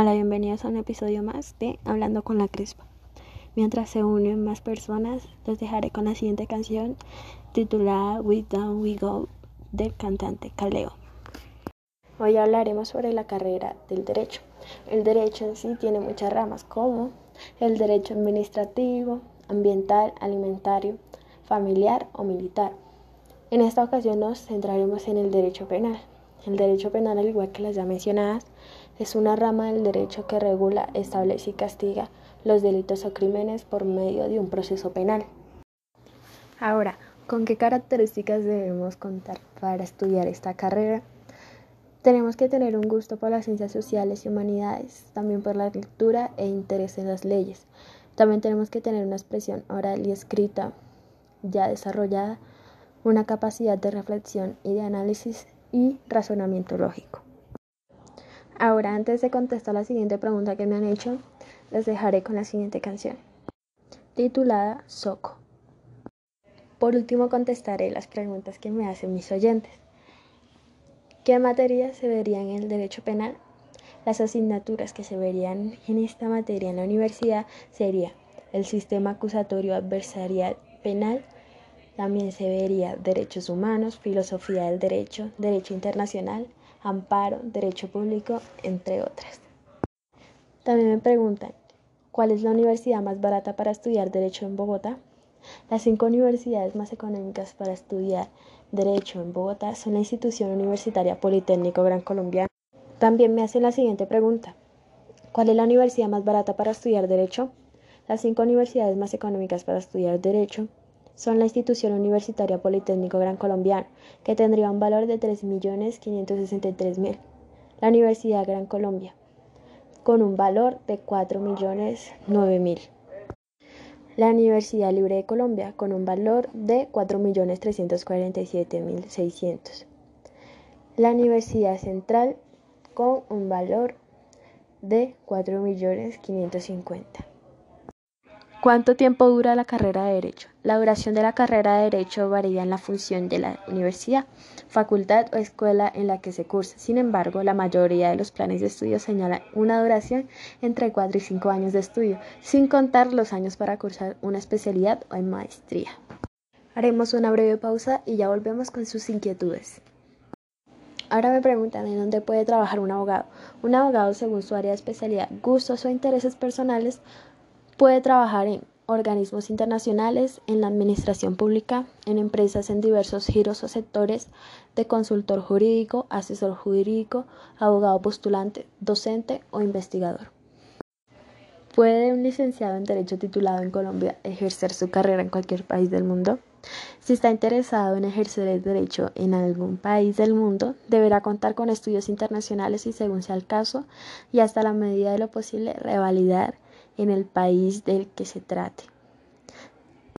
Hola, bienvenidos a un episodio más de Hablando con la Crespa. Mientras se unen más personas, los dejaré con la siguiente canción titulada We Down We Go del cantante Caleo. Hoy hablaremos sobre la carrera del derecho. El derecho en sí tiene muchas ramas como el derecho administrativo, ambiental, alimentario, familiar o militar. En esta ocasión nos centraremos en el derecho penal. El derecho penal, al igual que las ya mencionadas, es una rama del derecho que regula, establece y castiga los delitos o crímenes por medio de un proceso penal. Ahora, ¿con qué características debemos contar para estudiar esta carrera? Tenemos que tener un gusto por las ciencias sociales y humanidades, también por la lectura e interés en las leyes. También tenemos que tener una expresión oral y escrita ya desarrollada, una capacidad de reflexión y de análisis y razonamiento lógico. Ahora, antes de contestar la siguiente pregunta que me han hecho, les dejaré con la siguiente canción, titulada Soco. Por último, contestaré las preguntas que me hacen mis oyentes. ¿Qué materias se verían en el derecho penal? Las asignaturas que se verían en esta materia en la universidad sería el sistema acusatorio adversarial penal, también se vería derechos humanos, filosofía del derecho, derecho internacional, amparo, derecho público, entre otras. También me preguntan, ¿cuál es la universidad más barata para estudiar derecho en Bogotá? Las cinco universidades más económicas para estudiar derecho en Bogotá son la Institución Universitaria Politécnico Gran Colombiano. También me hacen la siguiente pregunta, ¿cuál es la universidad más barata para estudiar derecho? Las cinco universidades más económicas para estudiar derecho son la institución universitaria Politécnico Gran Colombiano, que tendría un valor de 3.563.000. La Universidad Gran Colombia, con un valor de 4.009.000. La Universidad Libre de Colombia, con un valor de 4.347.600. La Universidad Central, con un valor de 4.550.000. ¿Cuánto tiempo dura la carrera de Derecho? La duración de la carrera de Derecho varía en la función de la universidad, facultad o escuela en la que se cursa. Sin embargo, la mayoría de los planes de estudio señalan una duración entre 4 y 5 años de estudio, sin contar los años para cursar una especialidad o en maestría. Haremos una breve pausa y ya volvemos con sus inquietudes. Ahora me preguntan en dónde puede trabajar un abogado. Un abogado, según su área de especialidad, gustos o intereses personales, Puede trabajar en organismos internacionales, en la administración pública, en empresas en diversos giros o sectores, de consultor jurídico, asesor jurídico, abogado postulante, docente o investigador. ¿Puede un licenciado en Derecho titulado en Colombia ejercer su carrera en cualquier país del mundo? Si está interesado en ejercer el derecho en algún país del mundo, deberá contar con estudios internacionales y, según sea el caso, y hasta la medida de lo posible, revalidar en el país del que se trate.